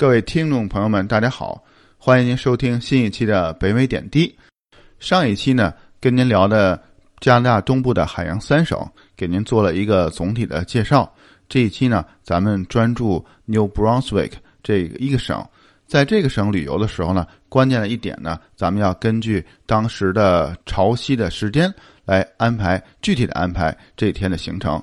各位听众朋友们，大家好，欢迎您收听新一期的北美点滴。上一期呢，跟您聊的加拿大东部的海洋三省，给您做了一个总体的介绍。这一期呢，咱们专注 New Brunswick 这一个省。在这个省旅游的时候呢，关键的一点呢，咱们要根据当时的潮汐的时间来安排具体的安排这一天的行程。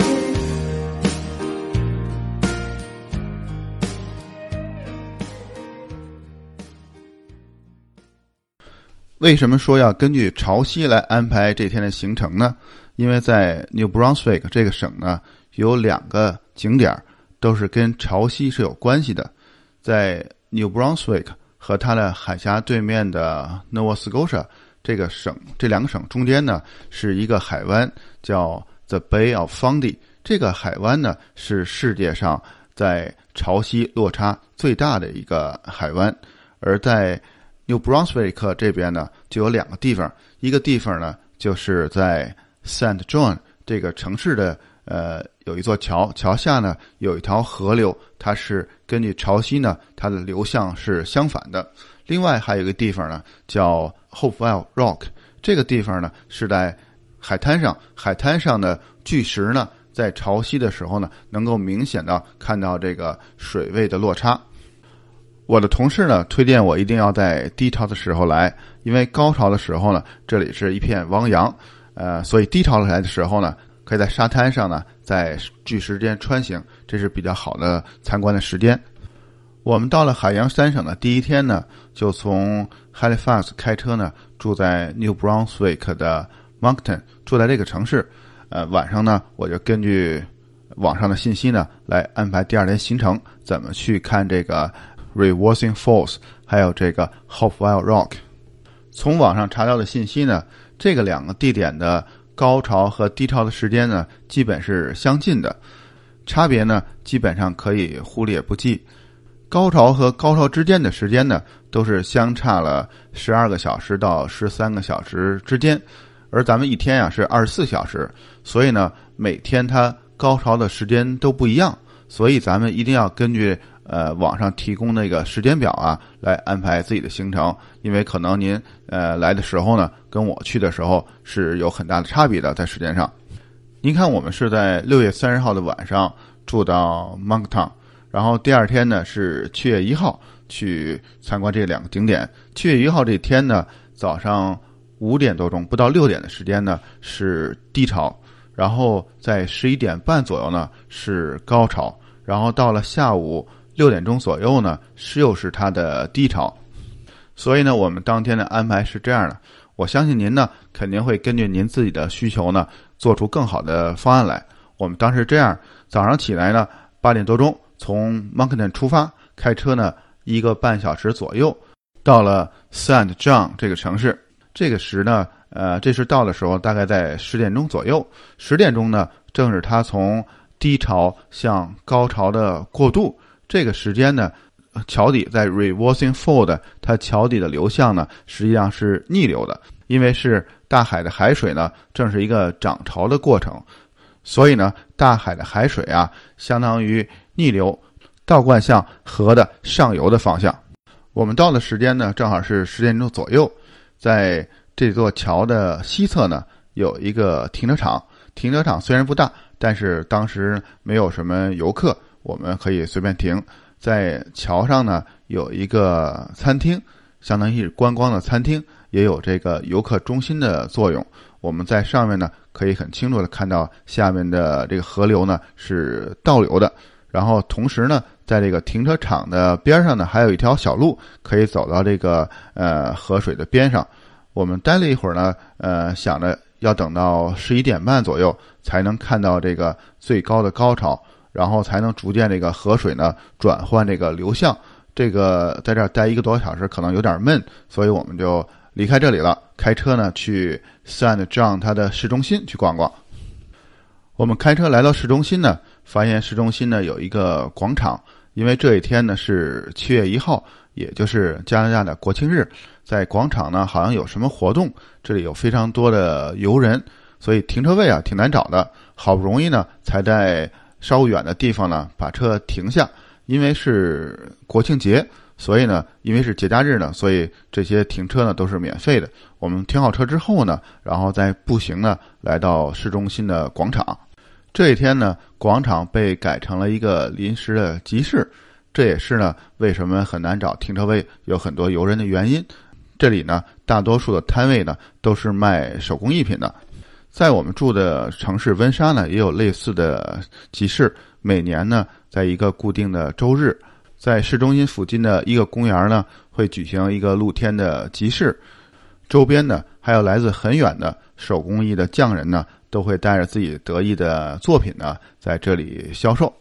为什么说要根据潮汐来安排这天的行程呢？因为在 New Brunswick 这个省呢，有两个景点都是跟潮汐是有关系的。在 New Brunswick 和它的海峡对面的 Nova Scotia 这个省，这两个省中间呢是一个海湾，叫 The Bay of Fundy。这个海湾呢是世界上在潮汐落差最大的一个海湾，而在 New Brunswick 这边呢，就有两个地方，一个地方呢，就是在 Saint John 这个城市的呃，有一座桥，桥下呢有一条河流，它是根据潮汐呢，它的流向是相反的。另外还有一个地方呢，叫 Hopewell Rock，这个地方呢是在海滩上，海滩上的巨石呢，在潮汐的时候呢，能够明显的看到这个水位的落差。我的同事呢推荐我一定要在低潮的时候来，因为高潮的时候呢，这里是一片汪洋，呃，所以低潮来的时候呢，可以在沙滩上呢，在巨石间穿行，这是比较好的参观的时间。我们到了海洋三省的第一天呢，就从 Halifax 开车呢，住在 New Brunswick 的 Moncton，住在这个城市。呃，晚上呢，我就根据网上的信息呢，来安排第二天行程，怎么去看这个。Reversing Falls，还有这个 Hopewell Rock，从网上查到的信息呢，这个两个地点的高潮和低潮的时间呢，基本是相近的，差别呢，基本上可以忽略不计。高潮和高潮之间的时间呢，都是相差了十二个小时到十三个小时之间，而咱们一天呀是二十四小时，所以呢，每天它高潮的时间都不一样，所以咱们一定要根据。呃，网上提供那个时间表啊，来安排自己的行程，因为可能您呃来的时候呢，跟我去的时候是有很大的差别的，在时间上。您看，我们是在六月三十号的晚上住到 Moncton，然后第二天呢是七月一号去参观这两个景点。七月一号这天呢，早上五点多钟不到六点的时间呢是低潮，然后在十一点半左右呢是高潮，然后到了下午。六点钟左右呢，是又是它的低潮，所以呢，我们当天的安排是这样的。我相信您呢，肯定会根据您自己的需求呢，做出更好的方案来。我们当时这样，早上起来呢，八点多钟从 Moncton 出发，开车呢一个半小时左右，到了 Saint John 这个城市。这个时呢，呃，这是到的时候大概在十点钟左右。十点钟呢，正是它从低潮向高潮的过渡。这个时间呢，桥底在 reversing fold，它桥底的流向呢实际上是逆流的，因为是大海的海水呢正是一个涨潮的过程，所以呢大海的海水啊相当于逆流倒灌向河的上游的方向。我们到的时间呢正好是十点钟左右，在这座桥的西侧呢有一个停车场，停车场虽然不大，但是当时没有什么游客。我们可以随便停，在桥上呢有一个餐厅，相当于是观光的餐厅，也有这个游客中心的作用。我们在上面呢可以很清楚的看到下面的这个河流呢是倒流的，然后同时呢在这个停车场的边上呢还有一条小路可以走到这个呃河水的边上。我们待了一会儿呢，呃想着要等到十一点半左右才能看到这个最高的高潮。然后才能逐渐这个河水呢转换这个流向，这个在这儿待一个多小时可能有点闷，所以我们就离开这里了，开车呢去 Saint John 它的市中心去逛逛。我们开车来到市中心呢，发现市中心呢有一个广场，因为这一天呢是七月一号，也就是加拿大的国庆日，在广场呢好像有什么活动，这里有非常多的游人，所以停车位啊挺难找的，好不容易呢才在稍远的地方呢把车停下，因为是国庆节，所以呢因为是节假日呢，所以这些停车呢都是免费的。我们停好车之后呢，然后再步行呢来到市中心的广场。这一天呢，广场被改成了一个临时的集市，这也是呢为什么很难找停车位、有很多游人的原因。这里呢，大多数的摊位呢都是卖手工艺品的。在我们住的城市温莎呢，也有类似的集市。每年呢，在一个固定的周日，在市中心附近的一个公园呢，会举行一个露天的集市。周边呢，还有来自很远的手工艺的匠人呢。都会带着自己得意的作品呢，在这里销售。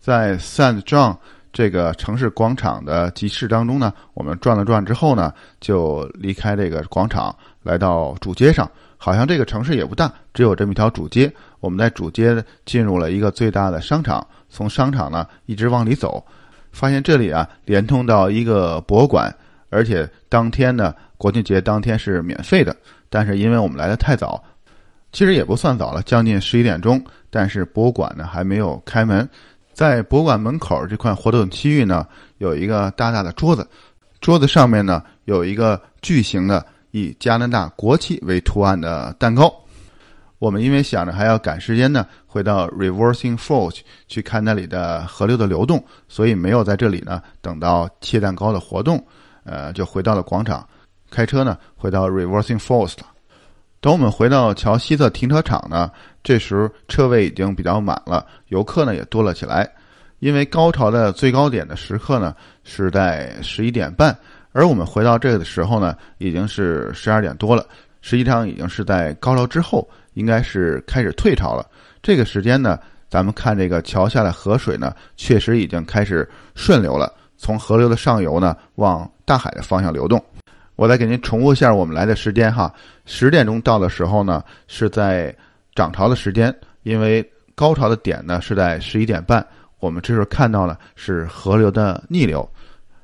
在 Saint John 这个城市广场的集市当中呢，我们转了转之后呢，就离开这个广场，来到主街上。好像这个城市也不大，只有这么一条主街。我们在主街进入了一个最大的商场，从商场呢一直往里走，发现这里啊连通到一个博物馆，而且当天呢国庆节当天是免费的。但是因为我们来的太早。其实也不算早了，将近十一点钟，但是博物馆呢还没有开门。在博物馆门口这块活动区域呢，有一个大大的桌子，桌子上面呢有一个巨型的以加拿大国旗为图案的蛋糕。我们因为想着还要赶时间呢，回到 Reversing Falls 去看那里的河流的流动，所以没有在这里呢等到切蛋糕的活动，呃，就回到了广场，开车呢回到 Reversing Falls 了。等我们回到桥西侧停车场呢，这时车位已经比较满了，游客呢也多了起来。因为高潮的最高点的时刻呢是在十一点半，而我们回到这个的时候呢已经是十二点多了，实际上已经是在高潮之后，应该是开始退潮了。这个时间呢，咱们看这个桥下的河水呢，确实已经开始顺流了，从河流的上游呢往大海的方向流动。我再给您重复一下我们来的时间哈，十点钟到的时候呢是在涨潮的时间，因为高潮的点呢是在十一点半。我们这时候看到了是河流的逆流。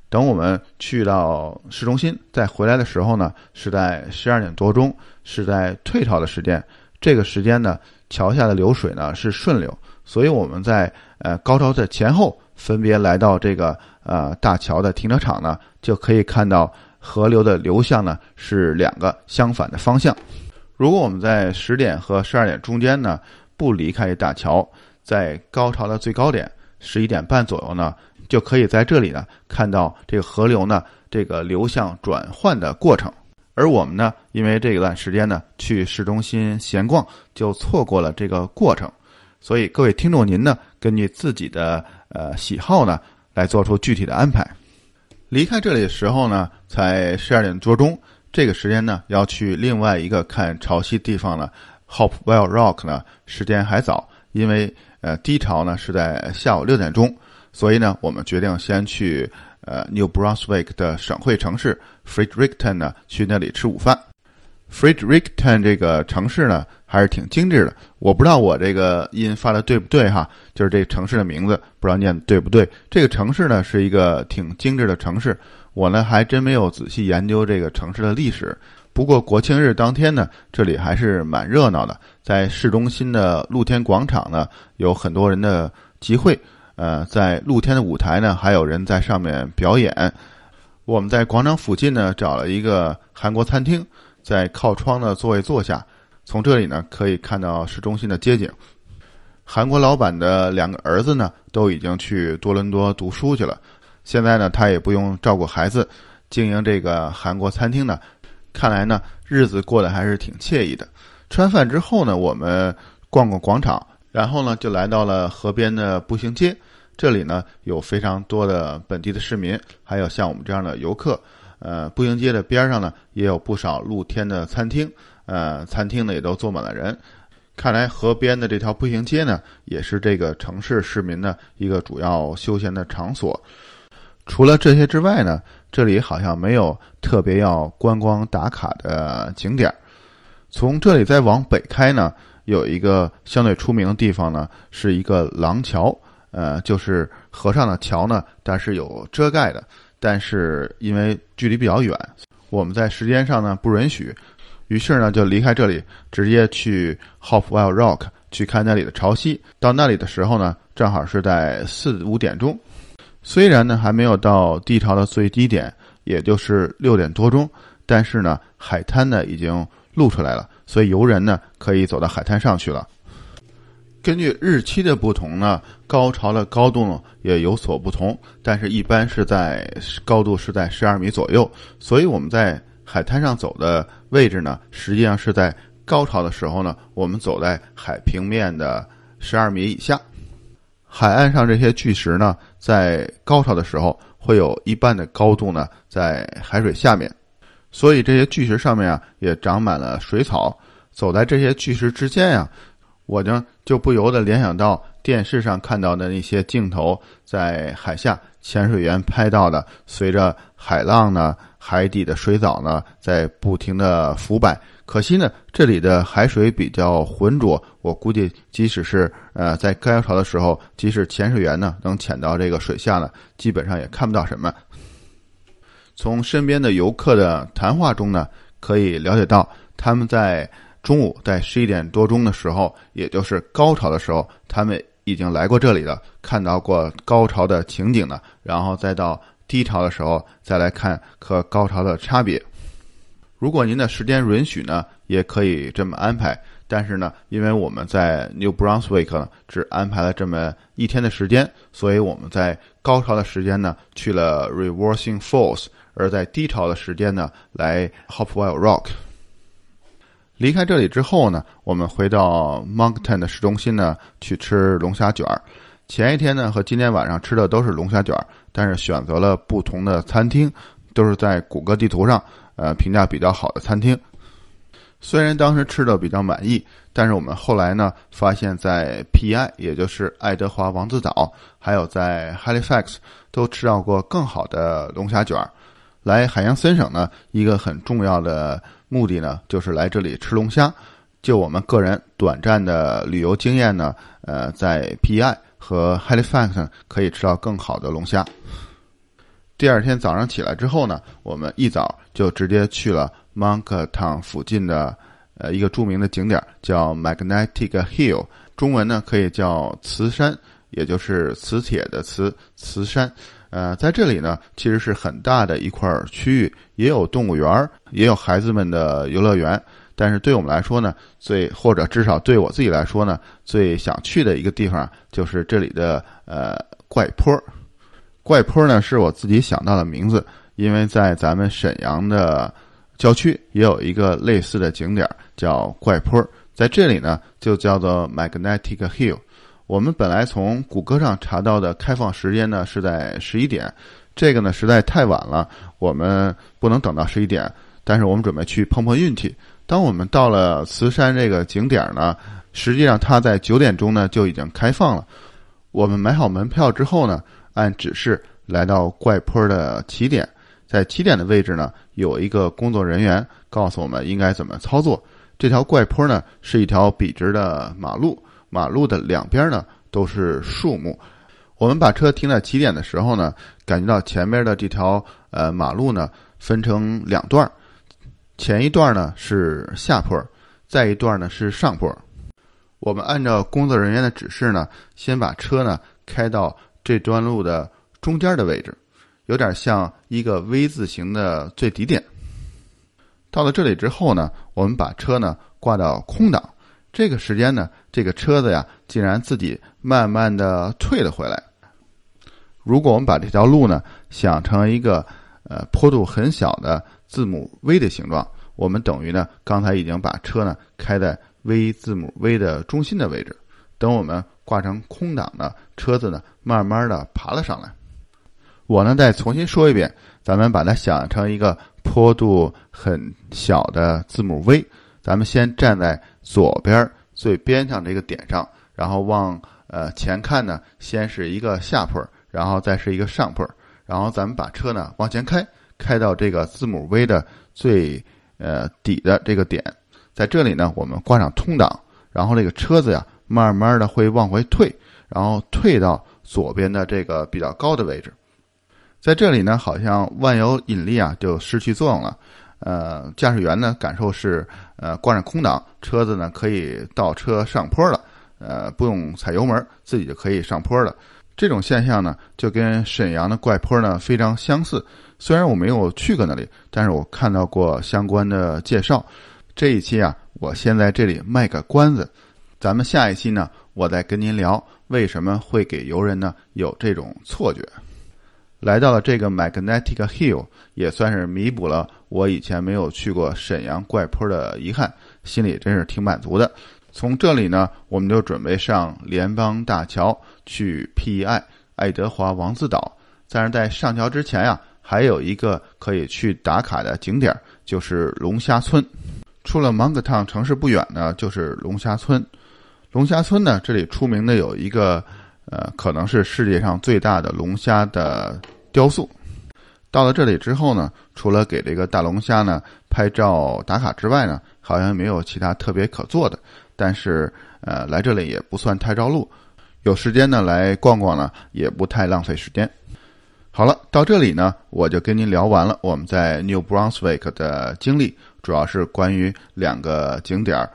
等我们去到市中心再回来的时候呢，是在十二点多钟，是在退潮的时间。这个时间呢，桥下的流水呢是顺流，所以我们在呃高潮的前后分别来到这个呃大桥的停车场呢，就可以看到。河流的流向呢是两个相反的方向。如果我们在十点和十二点中间呢不离开大桥，在高潮的最高点十一点半左右呢，就可以在这里呢看到这个河流呢这个流向转换的过程。而我们呢，因为这一段时间呢去市中心闲逛，就错过了这个过程。所以各位听众您呢，根据自己的呃喜好呢来做出具体的安排。离开这里的时候呢，才十二点多钟。这个时间呢，要去另外一个看潮汐地方呢，Hopewell Rock 呢，时间还早，因为呃低潮呢是在下午六点钟，所以呢，我们决定先去呃 New Brunswick 的省会城市 Fredericton 呢，去那里吃午饭。Fredericton 这个城市呢，还是挺精致的。我不知道我这个音发的对不对哈，就是这城市的名字不知道念对不对。这个城市呢是一个挺精致的城市，我呢还真没有仔细研究这个城市的历史。不过国庆日当天呢，这里还是蛮热闹的，在市中心的露天广场呢，有很多人的集会。呃，在露天的舞台呢，还有人在上面表演。我们在广场附近呢找了一个韩国餐厅。在靠窗的座位坐下，从这里呢可以看到市中心的街景。韩国老板的两个儿子呢都已经去多伦多读书去了，现在呢他也不用照顾孩子，经营这个韩国餐厅呢，看来呢日子过得还是挺惬意的。吃完饭之后呢，我们逛逛广场，然后呢就来到了河边的步行街，这里呢有非常多的本地的市民，还有像我们这样的游客。呃，步行街的边上呢，也有不少露天的餐厅，呃，餐厅呢也都坐满了人。看来河边的这条步行街呢，也是这个城市市民的一个主要休闲的场所。除了这些之外呢，这里好像没有特别要观光打卡的景点。从这里再往北开呢，有一个相对出名的地方呢，是一个廊桥，呃，就是河上的桥呢，但是有遮盖的。但是因为距离比较远，我们在时间上呢不允许，于是呢就离开这里，直接去 Hopewell Rock 去看那里的潮汐。到那里的时候呢，正好是在四五点钟。虽然呢还没有到低潮的最低点，也就是六点多钟，但是呢海滩呢已经露出来了，所以游人呢可以走到海滩上去了。根据日期的不同呢，高潮的高度呢也有所不同，但是一般是在高度是在十二米左右，所以我们在海滩上走的位置呢，实际上是在高潮的时候呢，我们走在海平面的十二米以下。海岸上这些巨石呢，在高潮的时候会有一半的高度呢在海水下面，所以这些巨石上面啊也长满了水草。走在这些巨石之间呀，我呢就不由得联想到电视上看到的那些镜头，在海下潜水员拍到的，随着海浪呢，海底的水藻呢在不停的浮摆。可惜呢，这里的海水比较浑浊，我估计即使是呃在高潮的时候，即使潜水员呢能潜到这个水下呢，基本上也看不到什么。从身边的游客的谈话中呢，可以了解到他们在中午在十一点多钟的时候，也就是高潮的时候，他们已经来过这里了，看到过高潮的情景呢，然后再到低潮的时候再来看和高潮的差别。如果您的时间允许呢，也可以这么安排。但是呢，因为我们在 New Brunswick 只安排了这么一天的时间，所以我们在高潮的时间呢去了 Reversing Falls，而在低潮的时间呢来 Hopwell Rock。离开这里之后呢，我们回到 Moncton 的市中心呢去吃龙虾卷儿。前一天呢和今天晚上吃的都是龙虾卷儿，但是选择了不同的餐厅，都是在谷歌地图上。呃，评价比较好的餐厅，虽然当时吃的比较满意，但是我们后来呢，发现，在 P.I. 也就是爱德华王子岛，还有在 Halifax 都吃到过更好的龙虾卷儿。来海洋森省呢，一个很重要的目的呢，就是来这里吃龙虾。就我们个人短暂的旅游经验呢，呃，在 P.I. 和 Halifax 可以吃到更好的龙虾。第二天早上起来之后呢，我们一早就直接去了 Moncton 附近的呃一个著名的景点，叫 Magnetic Hill，中文呢可以叫磁山，也就是磁铁的磁磁山。呃，在这里呢，其实是很大的一块区域，也有动物园，也有孩子们的游乐园。但是对我们来说呢，最或者至少对我自己来说呢，最想去的一个地方就是这里的呃怪坡。怪坡呢是我自己想到的名字，因为在咱们沈阳的郊区也有一个类似的景点叫怪坡，在这里呢就叫做 Magnetic Hill。我们本来从谷歌上查到的开放时间呢是在十一点，这个呢实在太晚了，我们不能等到十一点。但是我们准备去碰碰运气。当我们到了慈山这个景点呢，实际上它在九点钟呢就已经开放了。我们买好门票之后呢。按指示来到怪坡的起点，在起点的位置呢，有一个工作人员告诉我们应该怎么操作。这条怪坡呢是一条笔直的马路，马路的两边呢都是树木。我们把车停在起点的时候呢，感觉到前面的这条呃马路呢分成两段，前一段呢是下坡，再一段呢是上坡。我们按照工作人员的指示呢，先把车呢开到。这段路的中间的位置，有点像一个 V 字形的最底点。到了这里之后呢，我们把车呢挂到空档。这个时间呢，这个车子呀，竟然自己慢慢的退了回来。如果我们把这条路呢想成一个呃坡度很小的字母 V 的形状，我们等于呢刚才已经把车呢开在 V 字母 V 的中心的位置。等我们挂成空档的车子呢，慢慢的爬了上来。我呢再重新说一遍，咱们把它想成一个坡度很小的字母 V。咱们先站在左边最边上这个点上，然后往呃前看呢，先是一个下坡，然后再是一个上坡，然后咱们把车呢往前开，开到这个字母 V 的最呃底的这个点，在这里呢，我们挂上通档，然后这个车子呀，慢慢的会往回退，然后退到左边的这个比较高的位置，在这里呢，好像万有引力啊就失去作用了，呃，驾驶员呢感受是呃挂上空挡，车子呢可以倒车上坡了，呃，不用踩油门，自己就可以上坡了。这种现象呢，就跟沈阳的怪坡呢非常相似。虽然我没有去过那里，但是我看到过相关的介绍。这一期啊，我先在这里卖个关子，咱们下一期呢，我再跟您聊为什么会给游人呢有这种错觉。来到了这个 Magnetic Hill，也算是弥补了我以前没有去过沈阳怪坡的遗憾，心里真是挺满足的。从这里呢，我们就准备上联邦大桥去 PEI 爱德华王子岛。但是在上桥之前呀，还有一个可以去打卡的景点，就是龙虾村。出了芒格烫城市不远呢，就是龙虾村。龙虾村呢，这里出名的有一个，呃，可能是世界上最大的龙虾的雕塑。到了这里之后呢，除了给这个大龙虾呢拍照打卡之外呢，好像没有其他特别可做的。但是，呃，来这里也不算太绕路，有时间呢来逛逛呢，也不太浪费时间。好了，到这里呢，我就跟您聊完了我们在 New Brunswick 的经历，主要是关于两个景点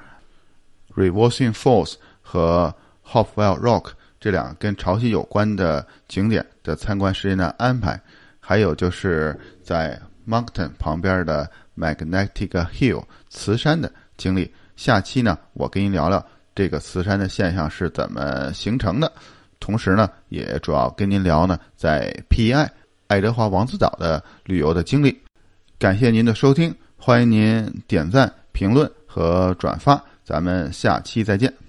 Reversing Falls 和 Hopwell Rock 这两个跟潮汐有关的景点的参观时间的安排，还有就是在 Moncton 旁边的 Magnetic Hill 磁山的经历。下期呢，我跟您聊聊这个磁山的现象是怎么形成的，同时呢，也主要跟您聊呢在 PEI 爱德华王子岛的旅游的经历。感谢您的收听，欢迎您点赞、评论和转发，咱们下期再见。